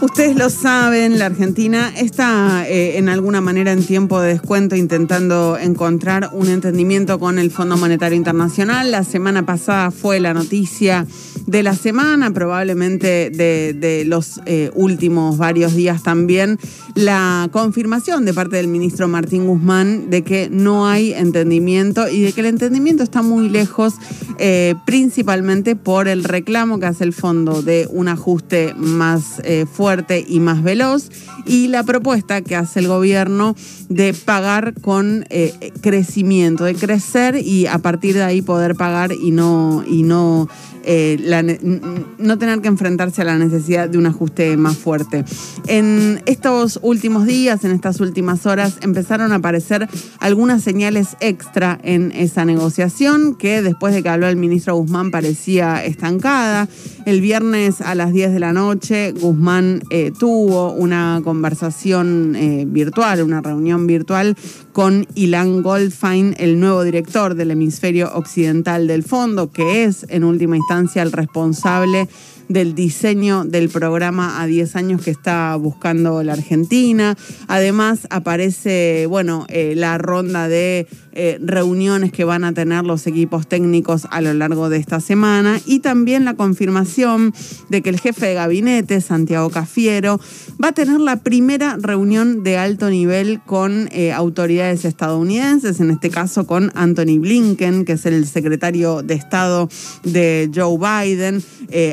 Ustedes lo saben, la Argentina está eh, en alguna manera en tiempo de descuento intentando encontrar un entendimiento con el Fondo Monetario Internacional. La semana pasada fue la noticia de la semana, probablemente de, los eh, últimos varios días también, la confirmación de parte del ministro Martín Guzmán de que no hay entendimiento y de que el entendimiento está muy lejos, eh, principalmente por el reclamo que hace el fondo de un ajuste más fuerte fuerte y más veloz y la propuesta que hace el gobierno de pagar con eh, crecimiento, de crecer y a partir de ahí poder pagar y no, y no eh, no tener que enfrentarse a la necesidad de un ajuste más fuerte. En estos últimos días, en estas últimas horas, empezaron a aparecer algunas señales extra en esa negociación que después de que habló el ministro Guzmán parecía estancada. El viernes a las 10 de la noche, Guzmán eh, tuvo una conversación eh, virtual, una reunión virtual con Ilan Goldfein, el nuevo director del hemisferio occidental del fondo, que es en última instancia el responsable del diseño del programa a 10 años que está buscando la Argentina. Además aparece, bueno, eh, la ronda de eh, reuniones que van a tener los equipos técnicos a lo largo de esta semana y también la confirmación de que el jefe de gabinete, Santiago Cafiero, va a tener la primera reunión de alto nivel con eh, autoridades estadounidenses, en este caso con Anthony Blinken, que es el secretario de Estado de Joe Biden.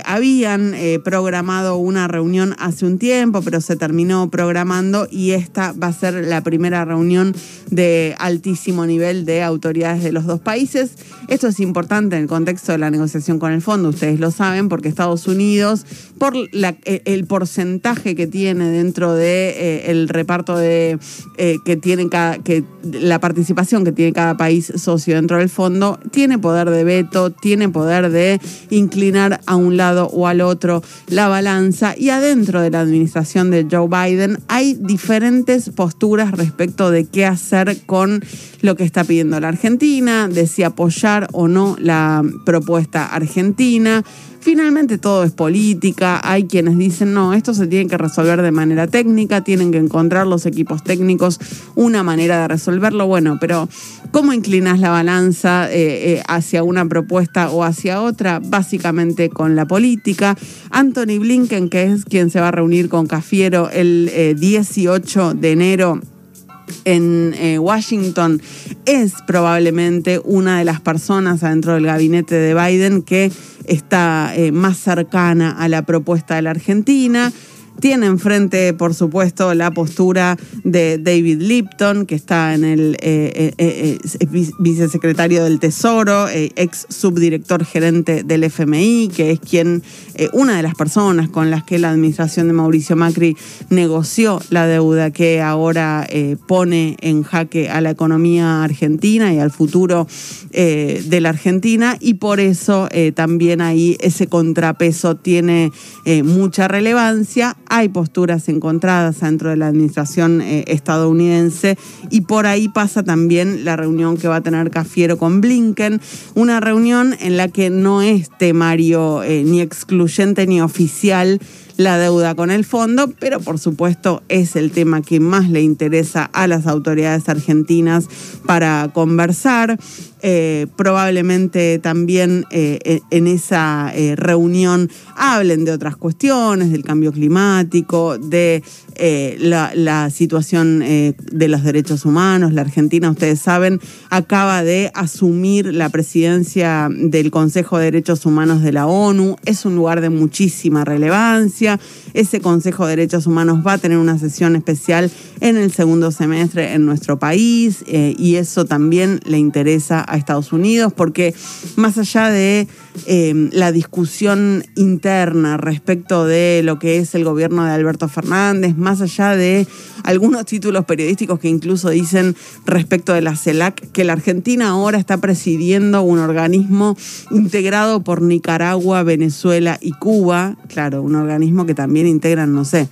había han eh, programado una reunión hace un tiempo, pero se terminó programando y esta va a ser la primera reunión de altísimo nivel de autoridades de los dos países. Esto es importante en el contexto de la negociación con el fondo, ustedes lo saben, porque Estados Unidos, por eh, el porcentaje que tiene dentro del de, eh, reparto de que tiene cada, que la participación que tiene cada país socio dentro del fondo, tiene poder de veto, tiene poder de inclinar a un lado o a al otro la balanza y adentro de la administración de Joe Biden hay diferentes posturas respecto de qué hacer con lo que está pidiendo la Argentina, de si apoyar o no la propuesta argentina. Finalmente todo es política, hay quienes dicen, no, esto se tiene que resolver de manera técnica, tienen que encontrar los equipos técnicos una manera de resolverlo, bueno, pero ¿cómo inclinas la balanza eh, eh, hacia una propuesta o hacia otra? Básicamente con la política. Anthony Blinken, que es quien se va a reunir con Cafiero el 18 eh, de enero en Washington es probablemente una de las personas adentro del gabinete de Biden que está eh, más cercana a la propuesta de la Argentina. Tiene enfrente, por supuesto, la postura de David Lipton, que está en el eh, eh, eh, vicesecretario del Tesoro, ex subdirector gerente del FMI, que es quien, una de las personas con las que la administración de Mauricio Macri negoció la deuda que ahora pone en jaque a la economía argentina y al futuro de la Argentina, y por eso también ahí ese contrapeso tiene mucha relevancia hay posturas encontradas dentro de la administración eh, estadounidense y por ahí pasa también la reunión que va a tener Cafiero con Blinken, una reunión en la que no es temario eh, ni excluyente ni oficial la deuda con el fondo, pero por supuesto es el tema que más le interesa a las autoridades argentinas para conversar. Eh, probablemente también eh, en esa eh, reunión hablen de otras cuestiones, del cambio climático, de la, situación de los derechos humanos. La Argentina, ustedes saben, acaba de asumir la presidencia del Consejo de Derechos Humanos de la ONU. Es un lugar de muchísima relevancia. Ese Consejo de Derechos Humanos va a tener una sesión especial en el segundo semestre en nuestro país y eso también le interesa a Estados Unidos, porque más allá de em, la discusión interna respecto de lo que es el gobierno de Alberto Fernández, más allá de algunos títulos periodísticos que incluso dicen respecto de la CELAC que la Argentina ahora está presidiendo un organismo integrado por Nicaragua, Venezuela y Cuba, claro, un organismo que también integran, no sé,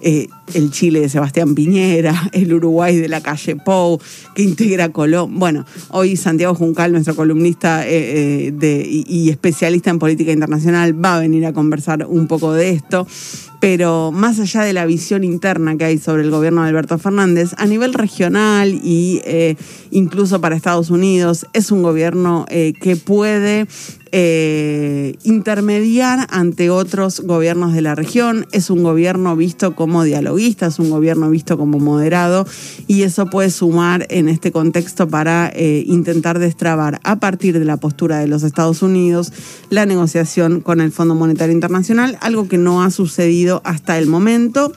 eh, el Chile de Sebastián Piñera, el Uruguay de la calle Pou, que integra Colón. Bueno, hoy Santiago Juncal, nuestro columnista eh, de, y especialista en política internacional, va a venir a conversar un poco de esto pero más allá de la visión interna que hay sobre el gobierno de Alberto Fernández, a nivel regional y eh, incluso para Estados Unidos, es un gobierno eh, que puede eh, intermediar ante otros gobiernos de la región. Es un gobierno visto como es un gobierno visto como moderado y eso puede sumar en este contexto para intentar destrabar a partir de la postura de los Estados Unidos la negociación con el Fondo Monetario Internacional, algo que no ha sucedido hasta el momento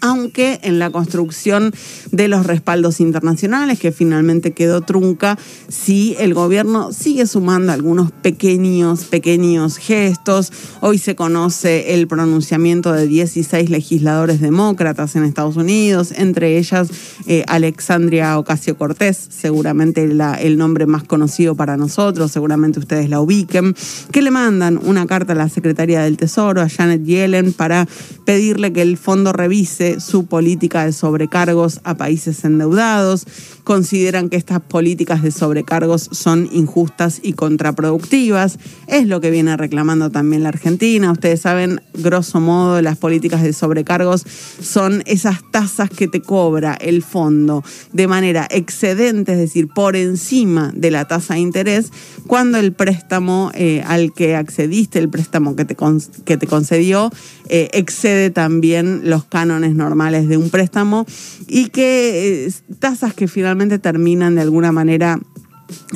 aunque en la construcción de los respaldos internacionales, que finalmente quedó trunca, sí el gobierno sigue sumando algunos pequeños, pequeños gestos. Hoy se conoce el pronunciamiento de 16 legisladores demócratas en Estados Unidos, entre ellas eh, Alexandria Ocasio Cortés, seguramente el nombre más conocido para nosotros, seguramente ustedes la ubiquen, que le mandan una carta a la Secretaría del Tesoro, a Janet Yellen, para pedirle que el fondo revise su política de sobrecargos a países endeudados, consideran que estas políticas de sobrecargos son injustas y contraproductivas, es lo que viene reclamando también la Argentina. Ustedes saben, grosso modo, las políticas de sobrecargos son esas tasas que te cobra el fondo de manera excedente, es decir, por encima de la tasa de interés, cuando el préstamo eh, al que accediste, el préstamo que te, que te concedió, eh, excede también los cánones normales de un préstamo y que eh, tasas que finalmente terminan de alguna manera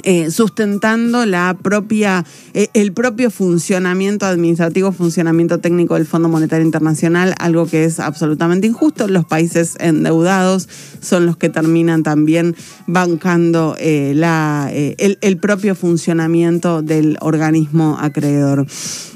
eh, sustentando la propia, eh, el propio funcionamiento administrativo, funcionamiento técnico del Fondo Monetario Internacional, algo que es absolutamente injusto. Los países endeudados son los que terminan también bancando la, el, el, propio funcionamiento del organismo acreedor.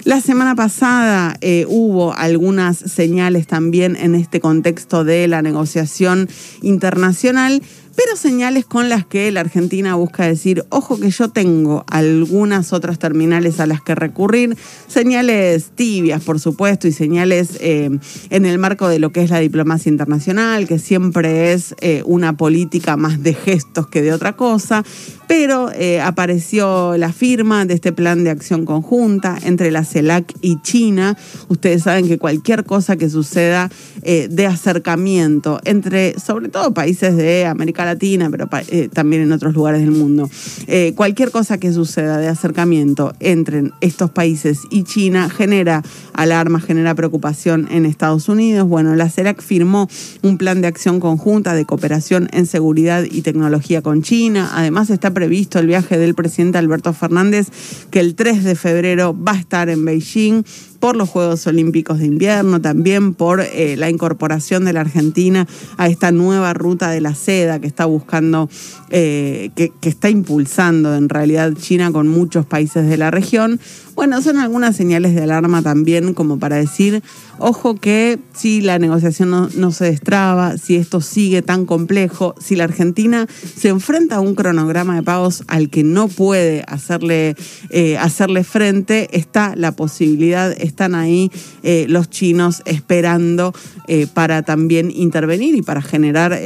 La semana pasada hubo algunas señales también en este contexto de la negociación internacional pero señales con las que la Argentina busca decir, ojo que yo tengo algunas otras terminales a las que recurrir, señales tibias, por supuesto, y señales eh, en el marco de lo que es la diplomacia internacional, que siempre es eh, una política más de gestos que de otra cosa, pero eh, apareció la firma de este plan de acción conjunta entre la CELAC y China. Ustedes saben que cualquier cosa que suceda de acercamiento entre, sobre todo, países de América Latina, pero eh, también en otros lugares del mundo. Eh, cualquier cosa que suceda de acercamiento entre estos países y China genera alarma, genera preocupación en Estados Unidos. Bueno, la CELAC firmó un plan de acción conjunta de cooperación en seguridad y tecnología con China. Además está previsto el viaje del presidente Alberto Fernández, que el 3 de febrero va a estar en Beijing por los Juegos Olímpicos de Invierno, también por eh, la incorporación de la Argentina a esta nueva ruta de la seda que está buscando, eh, que, está impulsando en realidad China con muchos países de la región. Bueno, son algunas señales de alarma también como para decir, ojo que si la negociación no, se destraba, si esto sigue tan complejo, si la Argentina se enfrenta a un cronograma de pagos al que no puede hacerle, eh, hacerle frente, está la posibilidad, están ahí eh, los chinos esperando eh, para también intervenir y para generar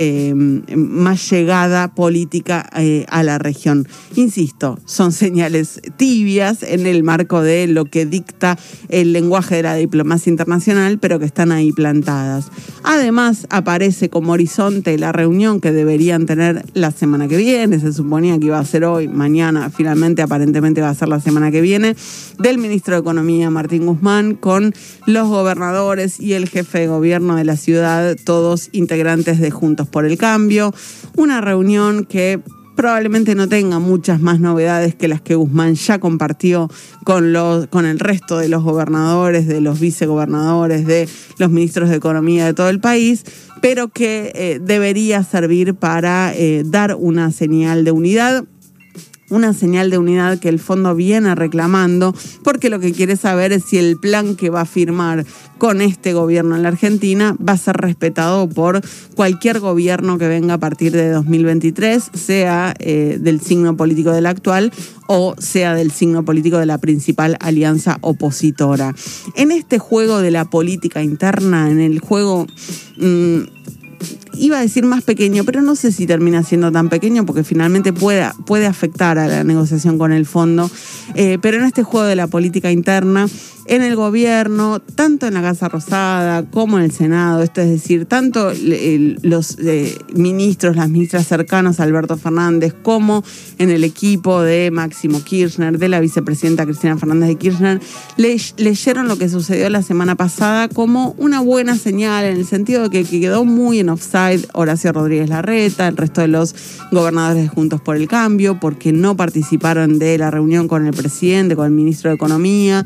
más llegada política a la región. Insisto, son señales tibias en el marco de lo que dicta el lenguaje de la diplomacia internacional, pero que están ahí plantadas. Además, aparece como horizonte la reunión que deberían tener la semana que viene, se suponía que iba a ser hoy, mañana, finalmente aparentemente va a ser la semana que viene, del ministro de Economía Martín Guzmán con los gobernadores y el jefe de gobierno de la ciudad, todos integrantes de Juntos por el Cambio. Una reunión que probablemente no tenga muchas más novedades que las que Guzmán ya compartió con, los, con el resto de los gobernadores, de los vicegobernadores, de los ministros de Economía de todo el país, pero que eh, debería servir para eh, dar una señal de unidad una señal de unidad que el fondo viene reclamando, porque lo que quiere saber es si el plan que va a firmar con este gobierno en la Argentina va a ser respetado por cualquier gobierno que venga a partir de 2023, sea eh, del signo político del actual o sea del signo político de la principal alianza opositora. En este juego de la política interna, en el juego... Mm, iba a decir más pequeño, pero no sé si termina siendo tan pequeño porque finalmente puede, puede afectar a la negociación con el fondo. Eh, pero en este juego de la política interna, en el gobierno, tanto en la Casa Rosada como en el Senado, esto es decir, tanto los eh, ministros, las ministras cercanas a Alberto Fernández, como en el equipo de Máximo Kirchner, de la vicepresidenta Cristina Fernández de Kirchner, leyeron lo que sucedió la semana pasada como una buena señal, en el sentido de que, que quedó muy en offside Horacio Rodríguez Larreta, el resto de los gobernadores de Juntos por el Cambio, porque no participaron de la reunión con el presidente, con el ministro de Economía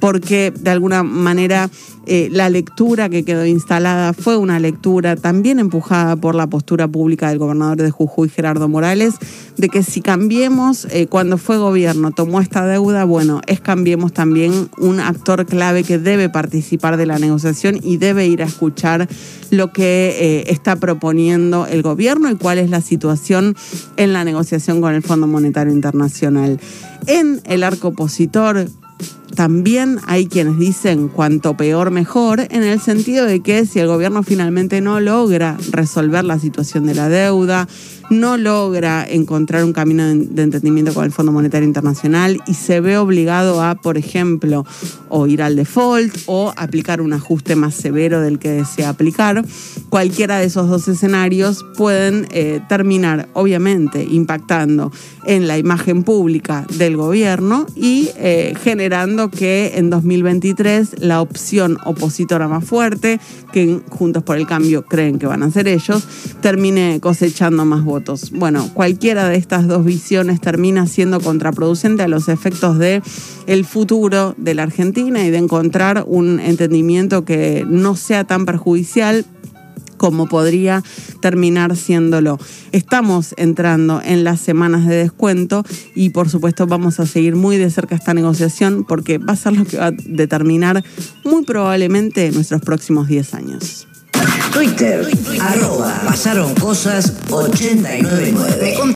porque de alguna manera eh, la lectura que quedó instalada fue una lectura también empujada por la postura pública del gobernador de Jujuy, Gerardo Morales, de que si cambiemos, eh, cuando fue gobierno, tomó esta deuda, bueno, es cambiemos también un actor clave que debe participar de la negociación y debe ir a escuchar lo que eh, está proponiendo el gobierno y cuál es la situación en la negociación con el Fondo Monetario Internacional. En el arco opositor, también hay quienes dicen cuanto peor mejor, en el sentido de que si el gobierno finalmente no logra resolver la situación de la deuda, no logra encontrar un camino de entendimiento con el Fondo Monetario Internacional y se ve obligado a, por ejemplo, o ir al default o aplicar un ajuste más severo del que desea aplicar, cualquiera de esos dos escenarios pueden eh, terminar, obviamente, impactando en la imagen pública del gobierno y eh, generando que en 2023 la opción opositora más fuerte, que Juntos por el Cambio creen que van a ser ellos, termine cosechando más votos. Bueno, cualquiera de estas dos visiones termina siendo contraproducente a los efectos de futuro de la Argentina y de encontrar un entendimiento que no sea tan perjudicial como podría terminar siéndolo. Estamos entrando en las semanas de descuento y por supuesto vamos a seguir muy de cerca esta negociación porque va a ser lo que va a determinar muy probablemente nuestros próximos 10 años. Twitter, arroba, pasaron cosas 899.